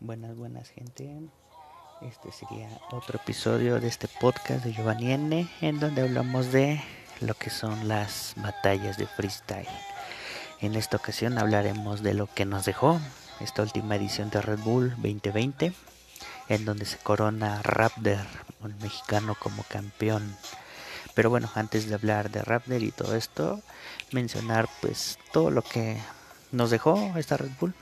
Buenas, buenas gente. Este sería otro episodio de este podcast de Giovanni N, en donde hablamos de lo que son las batallas de freestyle. En esta ocasión hablaremos de lo que nos dejó esta última edición de Red Bull 2020, en donde se corona Raptor, un mexicano, como campeón. Pero bueno, antes de hablar de Raptor y todo esto, mencionar pues todo lo que nos dejó esta Red Bull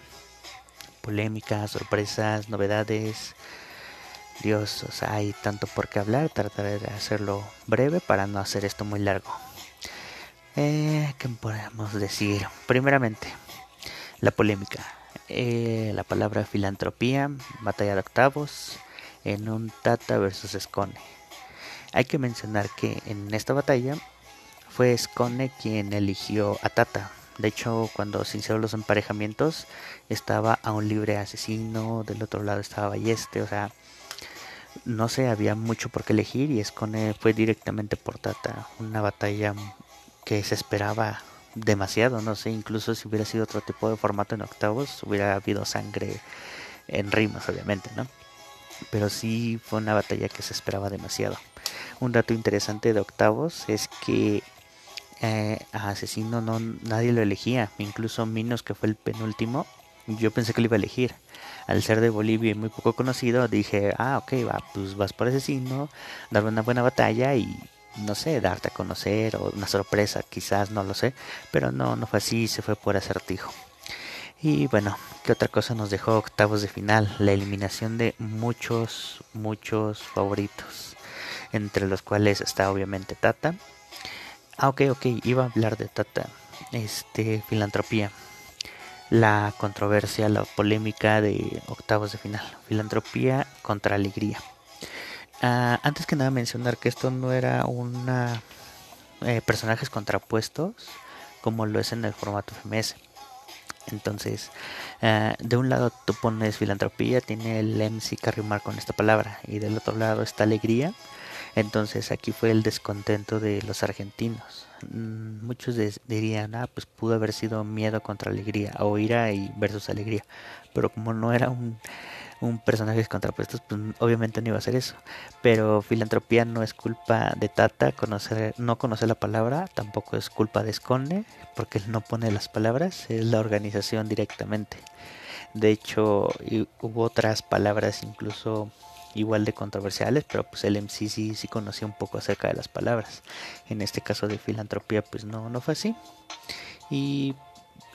polémicas, sorpresas, novedades. Dios, o sea, hay tanto por qué hablar. Trataré de hacerlo breve para no hacer esto muy largo. Eh, ¿Qué podemos decir? Primeramente, la polémica. Eh, la palabra filantropía, batalla de octavos, en un Tata versus Scone. Hay que mencionar que en esta batalla fue Scone quien eligió a Tata de hecho, cuando se hicieron los emparejamientos, estaba a un libre asesino, del otro lado estaba Balleste, o sea, no sé, había mucho por qué elegir y Escone fue directamente por Tata. Una batalla que se esperaba demasiado, no sé, incluso si hubiera sido otro tipo de formato en octavos, hubiera habido sangre en rimas, obviamente, ¿no? Pero sí fue una batalla que se esperaba demasiado. Un dato interesante de octavos es que eh, a Asesino no nadie lo elegía, incluso Minos que fue el penúltimo, yo pensé que lo iba a elegir. Al ser de Bolivia y muy poco conocido, dije, ah, ok, va, pues vas por Asesino, darle una buena batalla y no sé, darte a conocer o una sorpresa, quizás, no lo sé, pero no, no fue así, se fue por acertijo. Y bueno, ¿qué otra cosa nos dejó octavos de final? La eliminación de muchos, muchos favoritos, entre los cuales está obviamente Tata, Ah, ok, ok, iba a hablar de Tata. Este, filantropía. La controversia, la polémica de octavos de final. Filantropía contra alegría. Ah, antes que nada mencionar que esto no era una eh, personajes contrapuestos como lo es en el formato FMS. Entonces, ah, de un lado tú pones filantropía, tiene el MC que con esta palabra, y del otro lado está alegría, entonces aquí fue el descontento de los argentinos. Mm, muchos dirían, ah, pues pudo haber sido miedo contra alegría o ira y versus alegría. Pero como no era un, un personaje contrapuestos, pues obviamente no iba a ser eso. Pero filantropía no es culpa de Tata, conocer, no conocer la palabra, tampoco es culpa de Escone, porque él no pone las palabras, es la organización directamente. De hecho, hubo otras palabras incluso igual de controversiales, pero pues el MC sí, sí conocía un poco acerca de las palabras. En este caso de filantropía pues no, no fue así. Y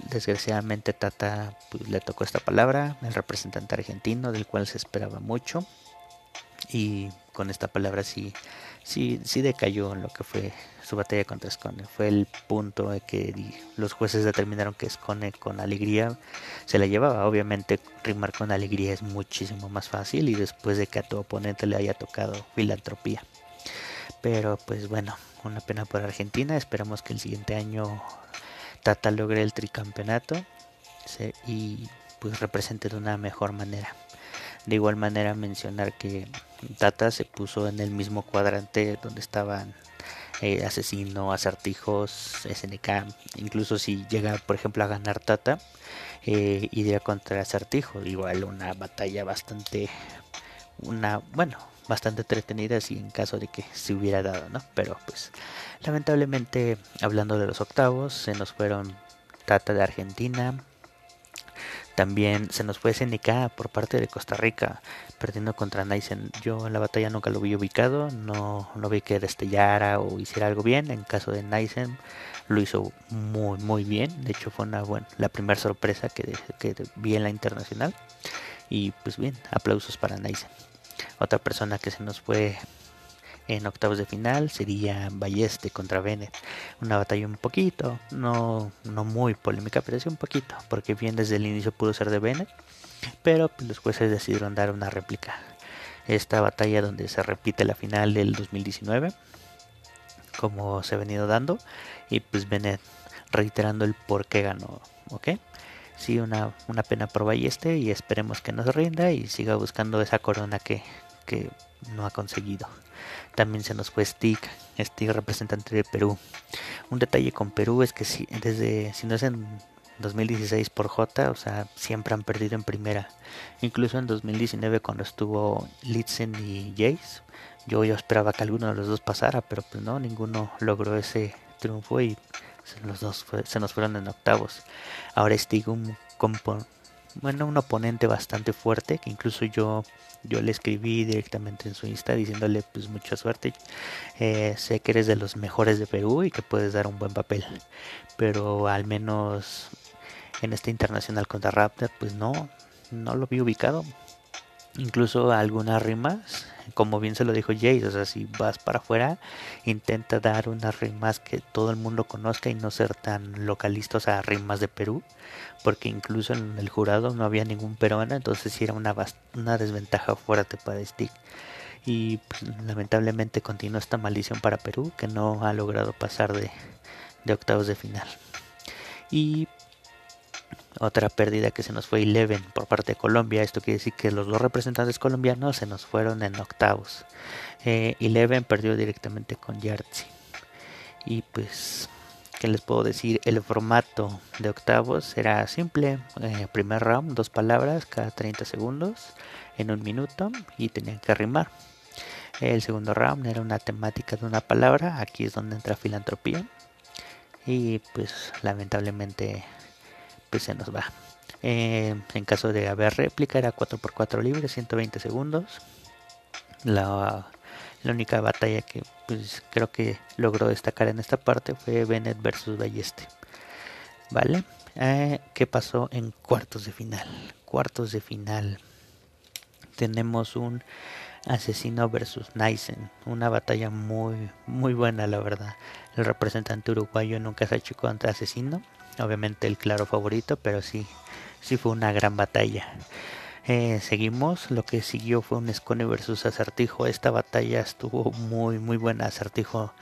desgraciadamente Tata pues, le tocó esta palabra, el representante argentino del cual se esperaba mucho. Y con esta palabra sí, sí, sí decayó en lo que fue su batalla contra Scone. Fue el punto de que los jueces determinaron que Scone con alegría se la llevaba. Obviamente rimar con alegría es muchísimo más fácil y después de que a tu oponente le haya tocado filantropía. Pero pues bueno, una pena por Argentina. Esperamos que el siguiente año Tata logre el tricampeonato y pues represente de una mejor manera. De igual manera mencionar que Tata se puso en el mismo cuadrante donde estaban eh, asesino, acertijos, SNK, incluso si llega por ejemplo a ganar Tata, eh, iría contra acertijo, igual una batalla bastante, una, bueno, bastante entretenida si en caso de que se hubiera dado, ¿no? Pero pues lamentablemente hablando de los octavos, se nos fueron Tata de Argentina, también se nos fue SNK por parte de Costa Rica, perdiendo contra Naisen. Yo en la batalla nunca lo vi ubicado, no, no vi que destellara o hiciera algo bien. En caso de Naisen lo hizo muy muy bien. De hecho fue una buena, la primera sorpresa que, que vi en la internacional. Y pues bien, aplausos para Naisen. Otra persona que se nos fue en octavos de final sería Balleste contra Bennett. Una batalla un poquito, no, no muy polémica, pero sí un poquito, porque bien desde el inicio pudo ser de Bennett, pero pues, los jueces decidieron dar una réplica. Esta batalla donde se repite la final del 2019, como se ha venido dando, y pues Bennett reiterando el por qué ganó, ¿ok? Sí, una, una pena por Balleste y esperemos que no se rinda y siga buscando esa corona que, que no ha conseguido. También se nos fue Stick, Stick representante de Perú. Un detalle con Perú es que si, desde, si no es en 2016 por J, o sea, siempre han perdido en primera. Incluso en 2019 cuando estuvo Litzen y Jace, yo, yo esperaba que alguno de los dos pasara, pero pues no, ninguno logró ese triunfo y los dos se nos fueron en octavos. Ahora Stig un, bueno, un oponente bastante fuerte, que incluso yo, yo le escribí directamente en su Insta diciéndole pues mucha suerte. Eh, sé que eres de los mejores de Perú y que puedes dar un buen papel. Pero al menos en este internacional contra Raptor, pues no, no lo vi ubicado. Incluso algunas rimas como bien se lo dijo Jay, o sea, si vas para afuera, intenta dar unas rimas que todo el mundo conozca y no ser tan localistas a rimas de Perú, porque incluso en el jurado no había ningún peruano, entonces sí era una, una desventaja fuerte para Stick. Y pues, lamentablemente continúa esta maldición para Perú, que no ha logrado pasar de, de octavos de final. Y otra pérdida que se nos fue Eleven por parte de Colombia. Esto quiere decir que los dos representantes colombianos se nos fueron en octavos. Eh, Eleven perdió directamente con Yartzi. Y pues, ¿qué les puedo decir? El formato de octavos era simple. Eh, primer round, dos palabras cada 30 segundos en un minuto y tenían que rimar. El segundo round era una temática de una palabra. Aquí es donde entra filantropía. Y pues lamentablemente pues se nos va. Eh, en caso de haber réplica era 4x4 libre, 120 segundos. La, única batalla que pues, creo que logró destacar en esta parte fue Bennett versus Balleste. ¿Vale? Eh, ¿Qué pasó en cuartos de final? Cuartos de final. Tenemos un asesino versus Nysen. Una batalla muy, muy buena, la verdad. El representante uruguayo nunca se hecho contra asesino obviamente el claro favorito, pero sí, sí fue una gran batalla. Eh, seguimos, lo que siguió fue un Scone versus Acertijo. Esta batalla estuvo muy, muy buena. Acertijo,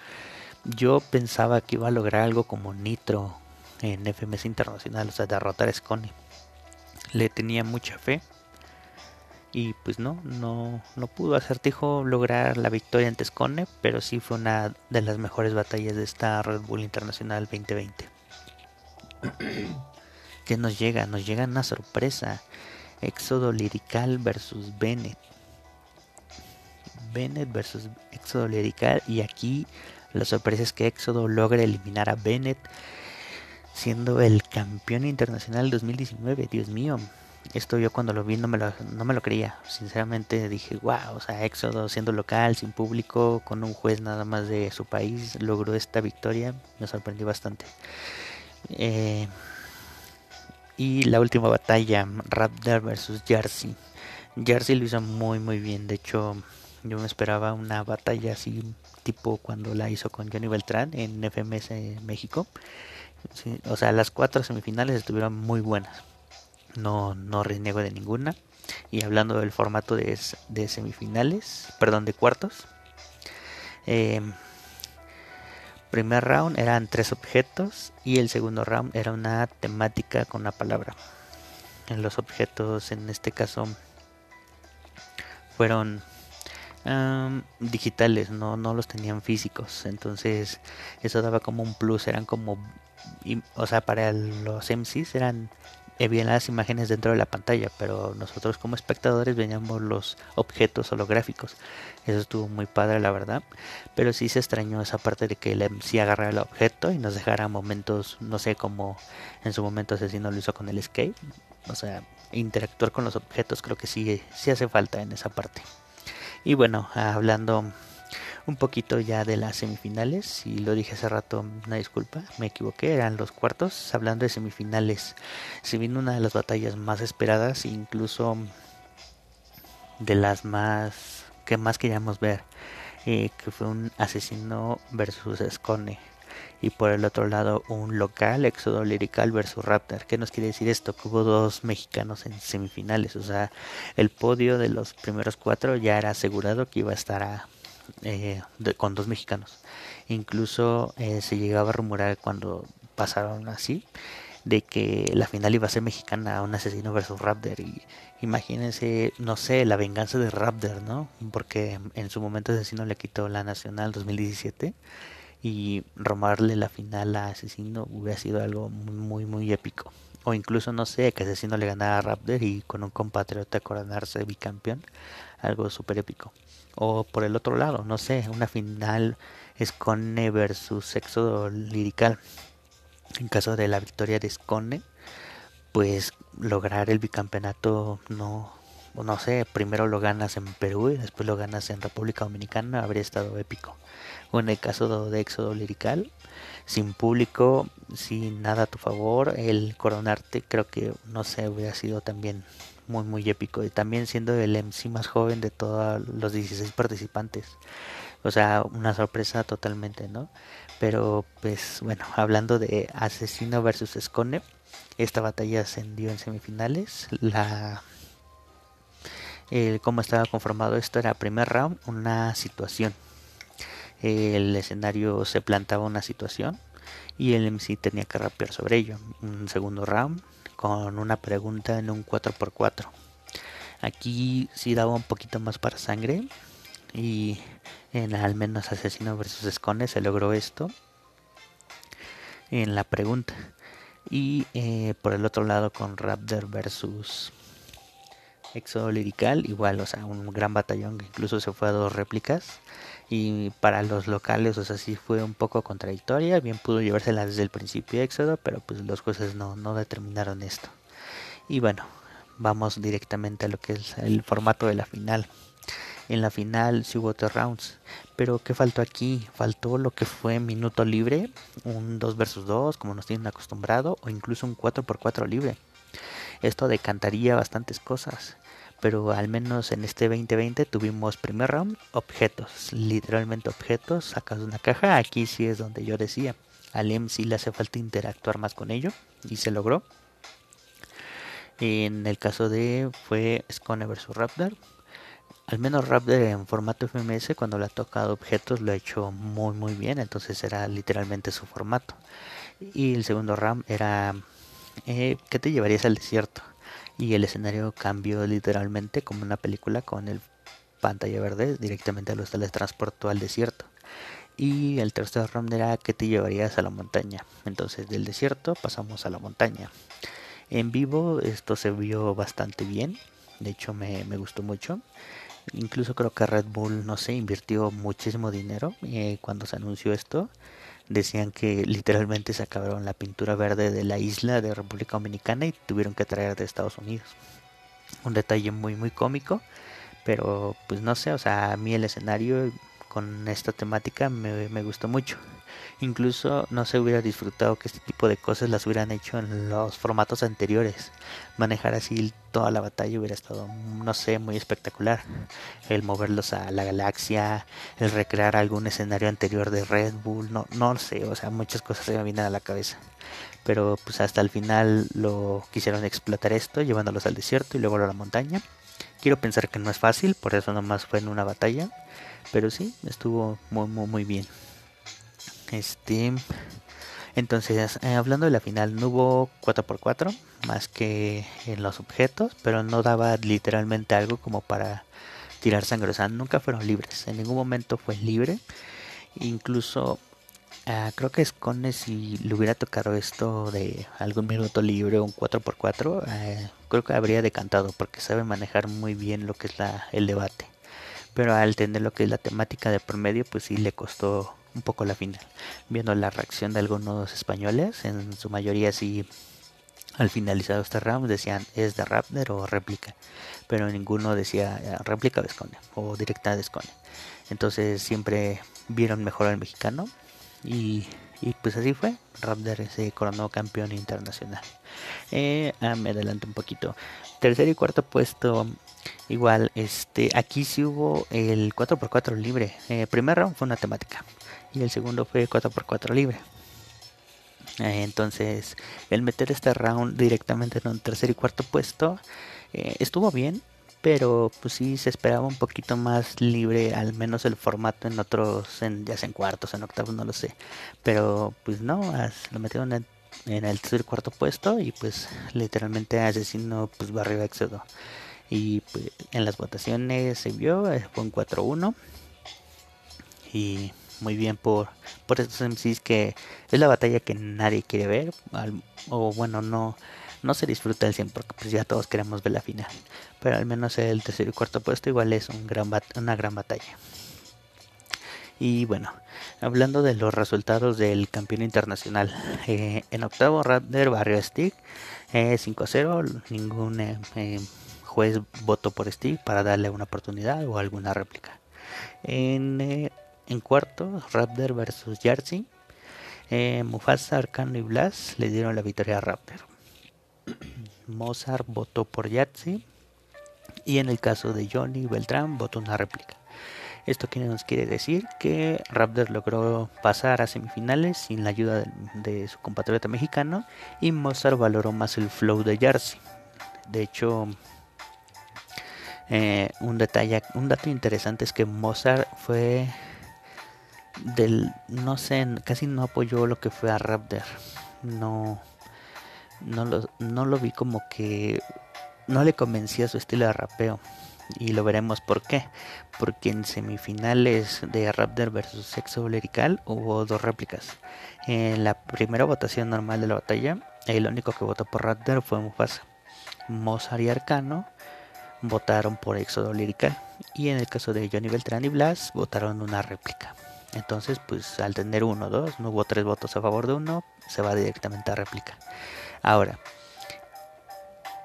yo pensaba que iba a lograr algo como Nitro en FMS Internacional, o sea, derrotar a Scone. Le tenía mucha fe. Y pues no, no, no pudo Acertijo lograr la victoria ante Scone, pero sí fue una de las mejores batallas de esta Red Bull Internacional 2020. que nos llega? Nos llega una sorpresa. Éxodo Lirical versus Bennett. Bennett versus Éxodo Lirical. Y aquí la sorpresa es que Éxodo logra eliminar a Bennett. Siendo el campeón internacional 2019. Dios mío. Esto yo cuando lo vi no me lo, no me lo creía. Sinceramente dije, wow, o sea, Éxodo siendo local, sin público, con un juez nada más de su país, logró esta victoria. Me sorprendió bastante. Eh, y la última batalla, Raptor versus Jersey. Jersey lo hizo muy muy bien. De hecho, yo me esperaba una batalla así tipo cuando la hizo con Johnny Beltrán en FMS México. o sea, las cuatro semifinales estuvieron muy buenas. No, no reniego de ninguna. Y hablando del formato de, de semifinales, perdón, de cuartos. Eh, primer round eran tres objetos y el segundo round era una temática con una palabra. En los objetos en este caso fueron digitales, no, no los tenían físicos. Entonces eso daba como un plus, eran como, o sea, para los MCs eran bien las imágenes dentro de la pantalla, pero nosotros como espectadores veíamos los objetos holográficos. Eso estuvo muy padre, la verdad. Pero sí se extrañó esa parte de que el MC agarrara el objeto y nos dejara momentos, no sé, como en su momento Asesino lo hizo con el skate. O sea, interactuar con los objetos creo que sí, sí hace falta en esa parte. Y bueno, hablando un poquito ya de las semifinales. Y lo dije hace rato, una disculpa, me equivoqué, eran los cuartos. Hablando de semifinales, se vino una de las batallas más esperadas, incluso de las más que más queríamos ver, eh, que fue un asesino versus Escone. Y por el otro lado, un local, Éxodo Lirical versus Raptor. ¿Qué nos quiere decir esto? Que hubo dos mexicanos en semifinales. O sea, el podio de los primeros cuatro ya era asegurado que iba a estar a, eh, con dos mexicanos. Incluso eh, se llegaba a rumorar cuando pasaron así de que la final iba a ser mexicana, un asesino versus Raptor. Y imagínense, no sé, la venganza de Raptor, ¿no? Porque en su momento asesino le quitó la nacional 2017 y romarle la final a asesino hubiera sido algo muy, muy, muy épico. o incluso no sé, que Asesino le ganara a Raptor y con un compatriota coronarse bicampeón, algo súper épico. O por el otro lado, no sé, una final Scone versus Éxodo Lirical. En caso de la victoria de Scone, pues lograr el bicampeonato no, no sé, primero lo ganas en Perú y después lo ganas en República Dominicana, habría estado épico. O en el caso de Éxodo Lirical, sin público, sin nada a tu favor, el coronarte creo que, no sé, hubiera sido también muy, muy épico. Y también siendo el MC más joven de todos los 16 participantes. O sea, una sorpresa totalmente, ¿no? Pero, pues, bueno, hablando de Asesino versus Escone, esta batalla ascendió en semifinales. La cómo estaba conformado esto era primer round una situación el escenario se plantaba una situación y el MC tenía que rapear sobre ello. Un segundo round con una pregunta en un 4x4. Aquí sí daba un poquito más para sangre y en al menos Asesino versus Escone se logró esto en la pregunta. Y eh, por el otro lado con Raptor versus Éxodo Lirical, igual, o sea, un gran batallón que incluso se fue a dos réplicas y para los locales, o sea, sí fue un poco contradictoria, bien pudo llevársela desde el principio Éxodo, pero pues los jueces no, no determinaron esto. Y bueno, vamos directamente a lo que es el formato de la final. En la final sí hubo tres rounds, pero ¿qué faltó aquí? Faltó lo que fue minuto libre, un 2 versus 2, como nos tienen acostumbrado, o incluso un 4 por 4 libre. Esto decantaría bastantes cosas pero al menos en este 2020 tuvimos primer round objetos, literalmente objetos sacados de una caja. Aquí sí es donde yo decía, al MC le hace falta interactuar más con ello y se logró. En el caso de fue Scone vs Raptor. Al menos Raptor en formato FMS cuando le ha tocado objetos lo ha hecho muy muy bien, entonces era literalmente su formato. Y el segundo round era eh, ¿qué te llevarías al desierto? y el escenario cambió literalmente como una película con el pantalla verde directamente a los teletransportó al desierto. Y el tercer round era que te llevarías a la montaña entonces del desierto pasamos a la montaña. En vivo esto se vio bastante bien de hecho me, me gustó mucho. Incluso creo que Red Bull no sé invirtió muchísimo dinero eh, cuando se anunció esto decían que literalmente se acabaron la pintura verde de la isla de República Dominicana y tuvieron que traer de Estados Unidos. Un detalle muy muy cómico, pero pues no sé, o sea, a mí el escenario con esta temática me, me gustó mucho. Incluso no se hubiera disfrutado que este tipo de cosas las hubieran hecho en los formatos anteriores. Manejar así toda la batalla hubiera estado, no sé, muy espectacular. El moverlos a la galaxia, el recrear algún escenario anterior de Red Bull, no, no sé, o sea, muchas cosas se me vienen a la cabeza. Pero pues hasta el final lo quisieron explotar esto, llevándolos al desierto y luego a la montaña. Quiero pensar que no es fácil, por eso nomás fue en una batalla. Pero sí, estuvo muy, muy, muy bien. Este. Entonces, eh, hablando de la final, no hubo 4x4 más que en los objetos, pero no daba literalmente algo como para tirar sangre. O sea, nunca fueron libres. En ningún momento fue libre. Incluso ah, creo que Scone si le hubiera tocado esto de algún minuto libre un 4x4, eh, creo que habría decantado porque sabe manejar muy bien lo que es la, el debate. Pero al tener lo que es la temática de promedio, pues sí le costó un poco la final. Viendo la reacción de algunos españoles, en su mayoría sí al finalizado este round decían es de Raptor o réplica, pero ninguno decía eh, réplica de Scone o directa de Scone. Entonces siempre vieron mejor al mexicano y, pues así fue. Raptor se coronó campeón internacional. Eh, ah, me adelanto un poquito. Tercer y cuarto puesto igual este aquí sí hubo el 4x4 libre eh, primer round fue una temática y el segundo fue 4x4 libre. Eh, entonces, el meter este round directamente en un tercer y cuarto puesto eh, estuvo bien, pero pues sí se esperaba un poquito más libre, al menos el formato en otros, en, ya sea en cuartos, en octavos, no lo sé. Pero pues no, lo metieron en, el tercer y cuarto puesto y pues literalmente Asesino pues barrio éxodo. Y pues, en las votaciones se vio, eh, fue un 4-1. Y muy bien por, por estos MCs que es la batalla que nadie quiere ver, o bueno, no, no se disfruta el 100 porque pues ya todos queremos ver la final. Pero al menos el tercer y cuarto puesto igual es un gran una gran batalla. Y bueno, hablando de los resultados del campeón internacional, eh, en octavo Raptor barrio Stick eh, 5-0, ningún eh, juez votó por Stick para darle una oportunidad o alguna réplica. En, en cuarto, Raptor versus Jersey, Mufasa, Arcano y Blas le dieron la victoria a Raptor. Mozart votó por Yatsi y en el caso de Johnny Beltrán votó una réplica. Esto nos quiere decir que Raptor logró pasar a semifinales sin la ayuda de, su compatriota mexicano y Mozart valoró más el flow de Jersey. De hecho, eh, un detalle, un dato interesante es que Mozart fue del, no sé, casi no apoyó lo que fue a Raptor. No, no lo, no lo vi como que no le convencía su estilo de rapeo y lo veremos por qué. Porque en semifinales de Raptor versus Sexo Lirical hubo dos réplicas. En la primera votación normal de la batalla, el único que votó por Raptor fue Mufasa. Mozart y Arcano votaron por Éxodo Lirical. Y en el caso de Johnny Beltrán y Blas, votaron una réplica. Entonces, pues al tener uno, dos, no hubo tres votos a favor de uno, se va directamente a réplica. Ahora,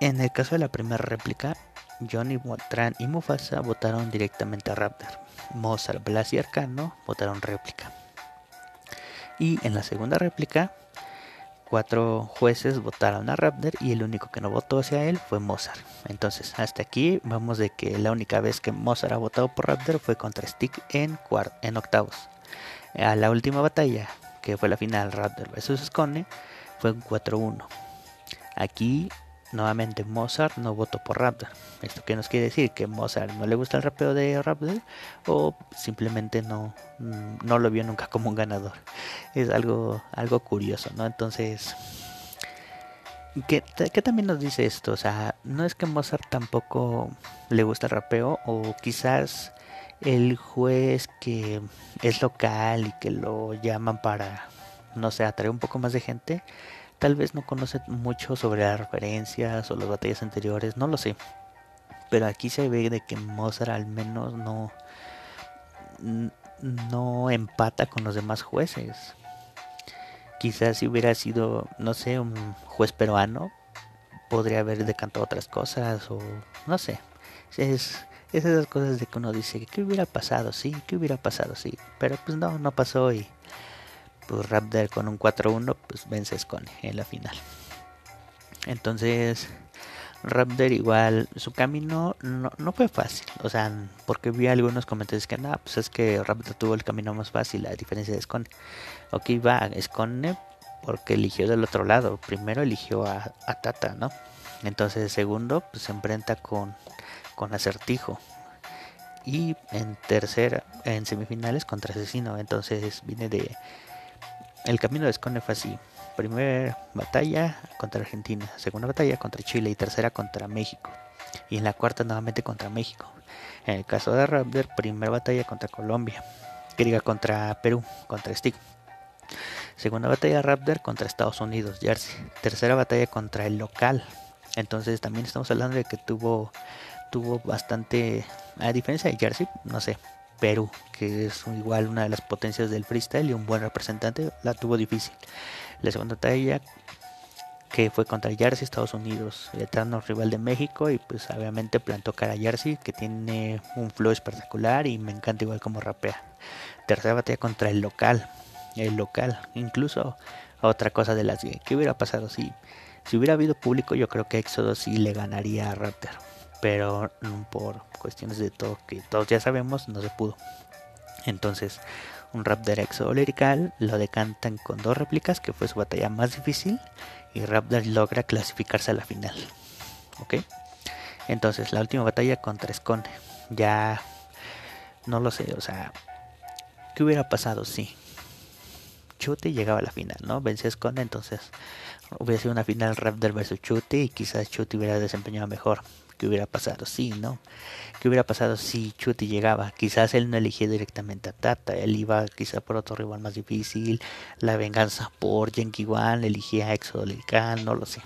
en el caso de la primera réplica, Johnny Beltrán y Mufasa votaron directamente a Raptor. Mozart, Blas y Arcano votaron réplica. Y en la segunda réplica, cuatro jueces votaron a Raptor y el único que no votó hacia él fue Mozart. Entonces, hasta aquí vamos de que la única vez que Mozart ha votado por Raptor fue contra Stick en, en octavos. A la última batalla, que fue la final Raptor vs Scone, fue un 4-1. Aquí nuevamente Mozart no votó por Raptor. ¿Esto qué nos quiere decir? ¿Que Mozart no le gusta el rapeo de Raptor? ¿O simplemente no, mm, no lo vio nunca como un ganador? Es algo, algo curioso, ¿no? Entonces, ¿qué, ¿qué, también nos dice esto? O sea, no es que Mozart tampoco le gusta el rapeo o quizás el juez que es local y que lo llaman para, no sé, atraer un poco más de gente Tal vez no conoce mucho sobre las referencias o las batallas anteriores, no lo sé. Pero aquí se ve de que Mozart al menos no no empata con los demás jueces. Quizás si hubiera sido, no sé, un juez peruano, podría haber decantado otras cosas o no sé. Es, es esas cosas de que uno dice, ¿qué hubiera pasado? Sí, ¿qué hubiera pasado? Sí, pero pues no, no pasó y pues Raptor con un 4-1 pues vence Scone en la final. Entonces Raptor igual su camino no, no, fue fácil, o sea, porque vi algunos comentarios que nada, pues es que Raptor tuvo el camino más fácil a diferencia de Scone. Ok, va Scone porque eligió del otro lado, primero eligió a, a Tata, ¿no? Entonces segundo pues se enfrenta con, con Acertijo, y en tercera, en semifinales contra Asesino. Entonces viene de el camino de Scone fue así. Primera batalla contra Argentina, segunda batalla contra Chile y tercera contra México. Y en la cuarta nuevamente contra México. En el caso de Raptor, primera batalla contra Colombia. Que diga contra Perú, contra Stick. Segunda batalla Raptor contra Estados Unidos, Jersey. Tercera batalla contra el local. Entonces también estamos hablando de que tuvo tuvo bastante a diferencia de Jersey, no sé, Perú, que es igual una de las potencias del freestyle y un buen representante, la tuvo difícil. La segunda batalla que fue contra Jersey, Estados Unidos, el eterno rival de México y pues obviamente plantó cara a Jersey que tiene un flow espectacular y me encanta igual como rapea. Tercera batalla contra el local, el local, incluso otra cosa de las que ¿qué hubiera pasado si si hubiera habido público yo creo que Éxodo sí le ganaría a Raptor pero por cuestiones de todo que todos ya sabemos no se pudo. Entonces, un Raptor Exo Lirical lo decantan con dos réplicas, que fue su batalla más difícil, y Raptor logra clasificarse a la final. ¿Ok? Entonces, la última batalla contra Scone. Ya no lo sé, o sea, ¿qué hubiera pasado si Chute llegaba a la final, ¿no? Vence a Scone, entonces hubiera sido una final Raptor versus Chute y quizás Chute hubiera desempeñado mejor. ¿Qué hubiera pasado si, no? ¿Qué hubiera pasado si Chuti llegaba? Quizás él no elegía directamente a Tata, él iba quizá por otro rival más difícil, la venganza por One, elegía a Exo no lo sé.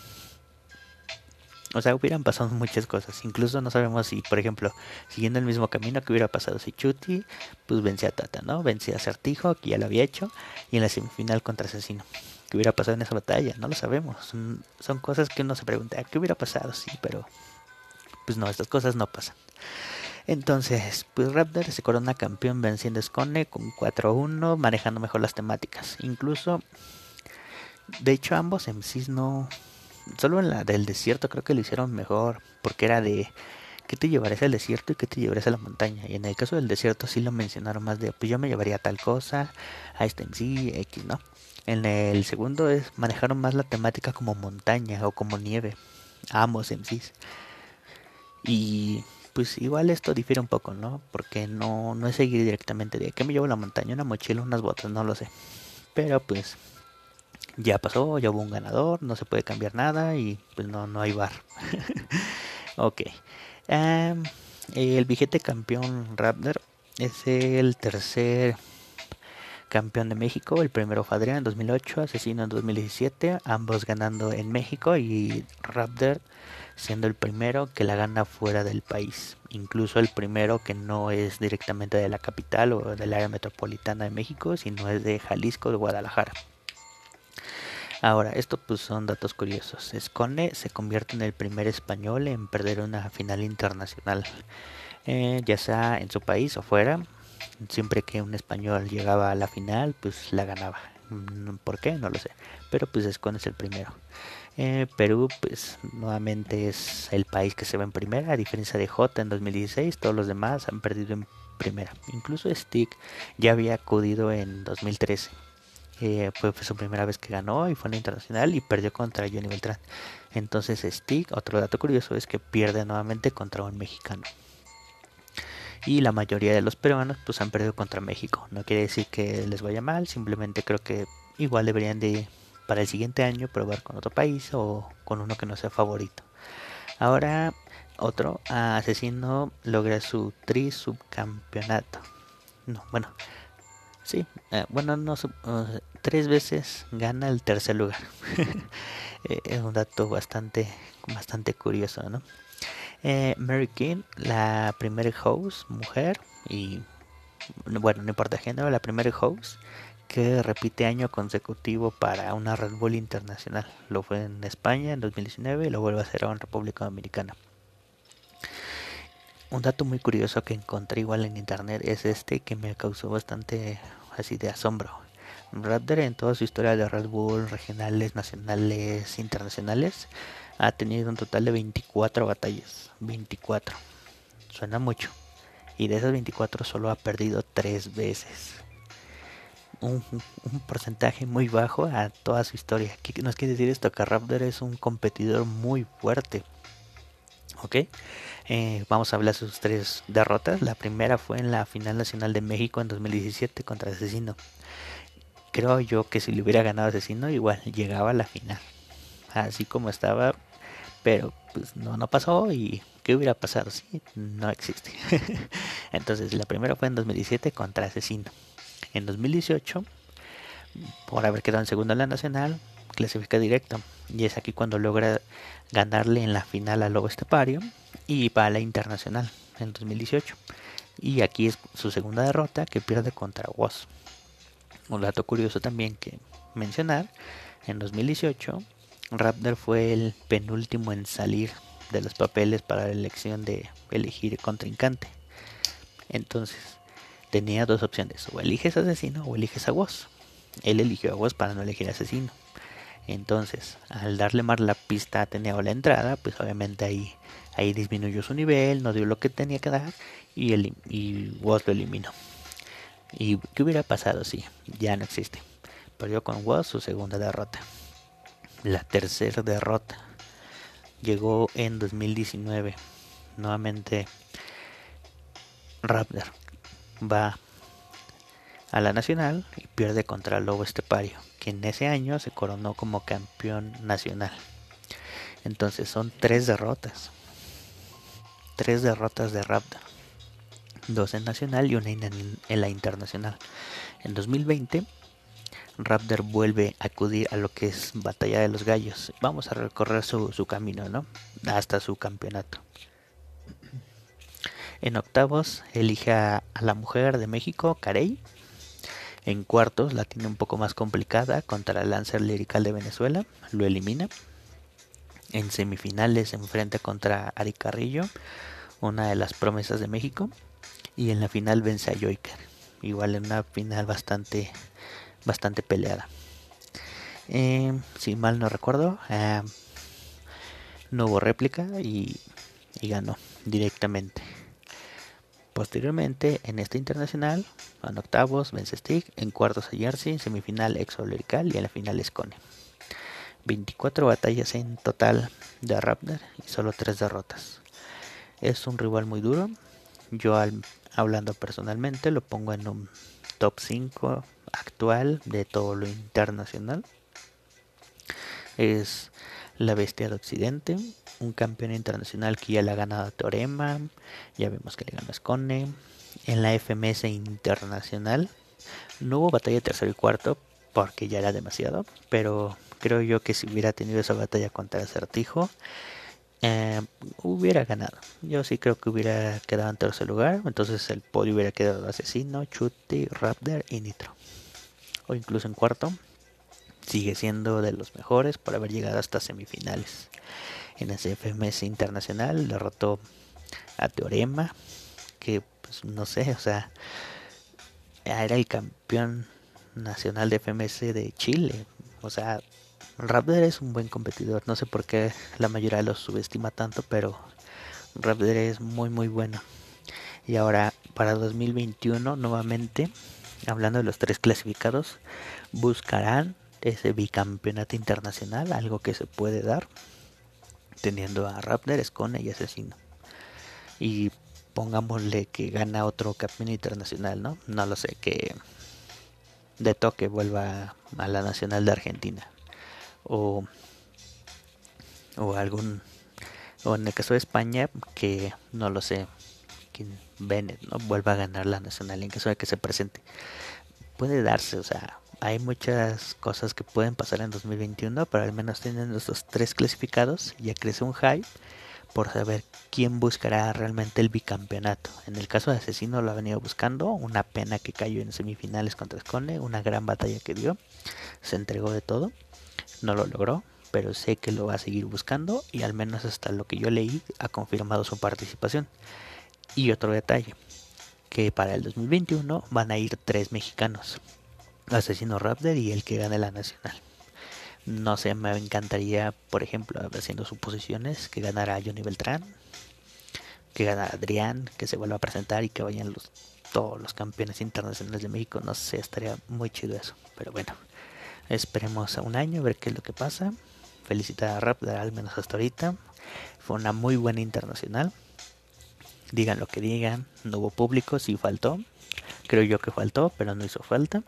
O sea, hubieran pasado muchas cosas. Incluso no sabemos si, por ejemplo, siguiendo el mismo camino que hubiera pasado si Chuti, pues vencía a Tata, ¿no? Vencía a Certijo, que ya lo había hecho, y en la semifinal contra Asesino. ¿Qué hubiera pasado en esa batalla? No lo sabemos. Son, son cosas que uno se pregunta, ¿qué hubiera pasado? Sí, pero pues no, estas cosas no pasan. Entonces, pues Raptor se corona campeón venciendo a Scone con 4-1, manejando mejor las temáticas. Incluso, de hecho, ambos MCs no, solo en la del desierto creo que lo hicieron mejor, porque era de qué te llevarías al desierto y qué te llevarías a la montaña. Y en el caso del desierto sí lo mencionaron más de, pues yo me llevaría tal cosa, a este sí, X, ¿no? En el segundo es manejaron más la temática como montaña o como nieve, ambos MCs. Y pues igual esto difiere un poco, ¿no? Porque no, no es seguir directamente de, ¿qué me llevo la montaña? Una mochila, unas botas, no lo sé. Pero pues ya pasó, ya hubo un ganador, no se puede cambiar nada y pues no, no hay bar. ok. el vigente campeón Raptor es el tercer campeón de México. El primero fue Adrián en 2008, Asesino en 2017, ambos ganando en México y Raptor siendo el primero que la gana fuera del país. Incluso el primero que no es directamente de la capital o del área metropolitana de México, sino es de Jalisco, de Guadalajara. Ahora, esto pues son datos curiosos. Escone se convierte en el primer español en perder una final internacional, eh, ya sea en su país o fuera. Siempre que un español llegaba a la final, pues la ganaba. Mm, ¿Por qué? No lo sé. Pero pues Escone es el primero. Eh, Perú, pues nuevamente es el país que se va en primera, a diferencia de J en 2016, todos los demás han perdido en primera. Incluso Stick ya había acudido en 2013 eh, fue, su primera vez que ganó y fue en la internacional y perdió contra Johnny Beltrán. Entonces Stick, otro dato curioso es que pierde nuevamente contra un mexicano. Y la mayoría de los peruanos pues han perdido contra México. No quiere decir que les vaya mal, simplemente creo que igual deberían de para el siguiente año probar con otro país o con uno que no sea favorito. Ahora otro asesino logra su tri subcampeonato. No, bueno, Sí, eh, bueno, no, tres veces gana el tercer lugar. Eh, es un dato bastante, bastante curioso, ¿no? Eh, Mary King, la primera host, mujer, y bueno, no importa género, la primera host que repite año consecutivo para una Red Bull internacional. Lo fue en España en 2019 y lo vuelve a hacer ahora en República Dominicana. Un dato muy curioso que encontré igual en internet es este que me causó bastante así de asombro. Raptor en toda su historia de Red Bull, regionales, nacionales, internacionales, ha tenido un total de 24 batallas. 24. Suena mucho. Y de esas 24 solo ha perdido 3 veces. Un, porcentaje muy bajo a toda su historia. ¿Qué nos quiere decir esto? Que Raptor es un competidor muy fuerte. ¿Ok? Eh, vamos a hablar de sus tres derrotas. La primera fue en la final nacional de México en 2017 contra Asesino. Creo yo que si le hubiera ganado Asesino, igual llegaba a la final. Así como estaba, pero pues no, no pasó y ¿qué hubiera pasado? Sí, no existe. Entonces la primera fue en 2017 contra Asesino. En 2018, por haber quedado en segundo en la nacional, clasifica directo. Y es aquí cuando logra ganarle en la final al Lobo Estepario y va a la internacional en 2018. Y aquí es su segunda derrota que pierde contra Woz. Un dato curioso también que mencionar, en 2018 Raptor fue el penúltimo en salir de los papeles para la elección de elegir contrincante. Entonces tenía dos opciones, o eliges asesino o eliges a Woz. Él eligió a Woz para no elegir asesino. Entonces, al darle más la pista a Teneo la entrada, pues obviamente ahí, ahí disminuyó su nivel, no dio lo que tenía que dar y, el, y lo eliminó. ¿Y qué hubiera pasado si ya no existe? Perdió con Woz su segunda derrota. La tercera derrota llegó en 2019. Nuevamente Raptor va a la nacional y pierde contra Lobo Estepario en ese año se coronó como campeón nacional. Entonces son tres derrotas. Tres derrotas de Raptor. Dos en nacional y una en la internacional. En 2020, Raptor vuelve a acudir a lo que es Batalla de los Gallos. Vamos a recorrer su, su camino, ¿no? Hasta su campeonato. En octavos elige a, la mujer de México, Carey. En cuartos la tiene un poco más complicada contra el Lancer Lirical de Venezuela. Lo elimina. En semifinales se enfrenta contra Ari Carrillo, una de las promesas de México. Y en la final vence a Joyker. Igual en una final bastante, bastante peleada. Eh, si mal no recuerdo, eh, no hubo réplica y, y ganó directamente. Posteriormente, en este internacional, en octavos vence Stick, en cuartos a Jersey, semifinal Exolerical y en la final Scone. 24 batallas en total de Raptor y solo 3 derrotas. Es un rival muy duro. Yo hablando personalmente lo pongo en un top 5 actual de todo lo internacional. Es la bestia de Occidente, un campeón internacional que ya le ha ganado a Teorema, ya vimos que le ganó a Scone. En la FMS internacional no hubo batalla tercero y cuarto porque ya era demasiado, pero creo yo que si hubiera tenido esa batalla contra Acertijo, eh, hubiera ganado. Yo sí creo que hubiera quedado en tercer lugar, entonces el podio hubiera quedado Asesino, Chuti, Raptor y Nitro. O incluso en cuarto, sigue siendo de los mejores por haber llegado hasta semifinales en ese FMS internacional, derrotó a Teorema, que pues no sé, o sea, era el campeón nacional de FMS de Chile, o sea, Raptor es un buen competidor, no sé por qué la mayoría lo subestima tanto, pero Raptor es muy muy bueno. Y ahora para 2021 nuevamente, hablando de los tres clasificados, buscarán ese bicampeonato internacional, algo que se puede dar teniendo a Raptor, Scone y Asesino. Y pongámosle que gana otro campeón internacional, ¿no? No lo sé, que de toque vuelva a la nacional de Argentina. O, o algún, o en el caso de España, que no lo sé, que Bennett ¿no? vuelva a ganar la nacional en caso de que se presente. Puede darse, o sea, hay muchas cosas que pueden pasar en 2021, pero al menos tienen estos tres clasificados, ya crece un hype por saber quién buscará realmente el bicampeonato. En el caso de Asesino lo ha venido buscando, una pena que cayó en semifinales contra Scone, una gran batalla que dio, se entregó de todo, no lo logró, pero sé que lo va a seguir buscando y al menos hasta lo que yo leí ha confirmado su participación. Y otro detalle, que para el 2021 van a ir tres mexicanos, Asesino Raptor y el que gane la nacional. No sé, me encantaría, por ejemplo, haciendo suposiciones, que ganara Johnny Beltrán, que ganara Adrián, que se vuelva a presentar y que vayan todos los campeones internacionales de México. No sé, estaría muy chido eso. Pero bueno, esperemos a un año a ver qué es lo que pasa. Felicitar a Raptor, al menos hasta ahorita. Fue una muy buena internacional. Digan lo que digan, no hubo público, sí faltó. Creo yo que faltó, pero no hizo falta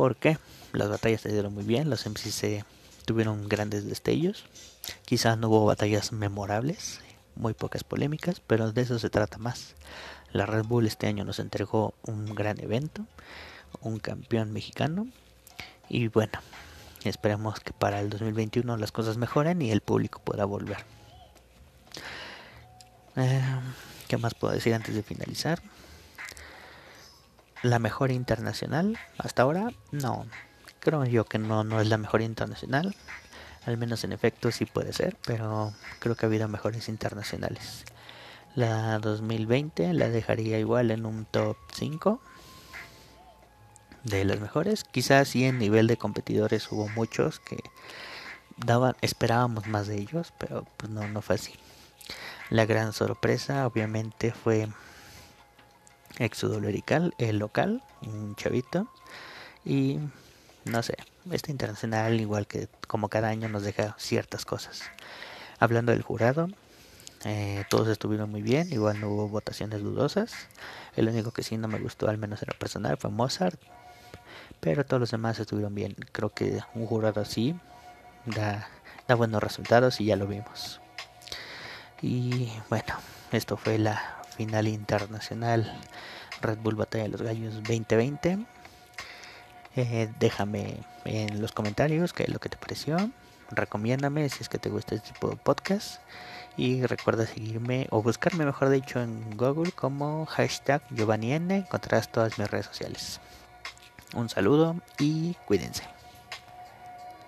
porque las batallas se dieron muy bien, los MCC tuvieron grandes destellos, quizás no hubo batallas memorables, muy pocas polémicas, pero de eso se trata más. La Red Bull este año nos entregó un gran evento, un campeón mexicano y bueno, esperemos que para el 2021 las cosas mejoren y el público pueda volver. Eh, ¿Qué más puedo decir antes de finalizar? la mejor internacional hasta ahora no creo yo que no no es la mejor internacional al menos en efecto sí puede ser pero creo que ha habido mejores internacionales la 2020 la dejaría igual en un top 5 de las mejores quizás sí en nivel de competidores hubo muchos que daban esperábamos más de ellos pero pues no no fue así la gran sorpresa obviamente fue exodolerical, el local, un chavito. Y no sé, este internacional, igual que como cada año, nos deja ciertas cosas. Hablando del jurado, eh, todos estuvieron muy bien, igual no hubo votaciones dudosas. El único que sí no me gustó, al menos en lo personal, fue Mozart. Pero todos los demás estuvieron bien. Creo que un jurado así da, da buenos resultados y ya lo vimos. Y bueno, esto fue la final internacional Red Bull Batalla de los Gallos 2020. Eh, déjame en los comentarios qué es lo que te pareció. Recomiéndame si es que te gusta este tipo de podcast. Y recuerda seguirme o buscarme, mejor dicho, en Google como hashtag Giovanni Encontrarás todas mis redes sociales. Un saludo y cuídense.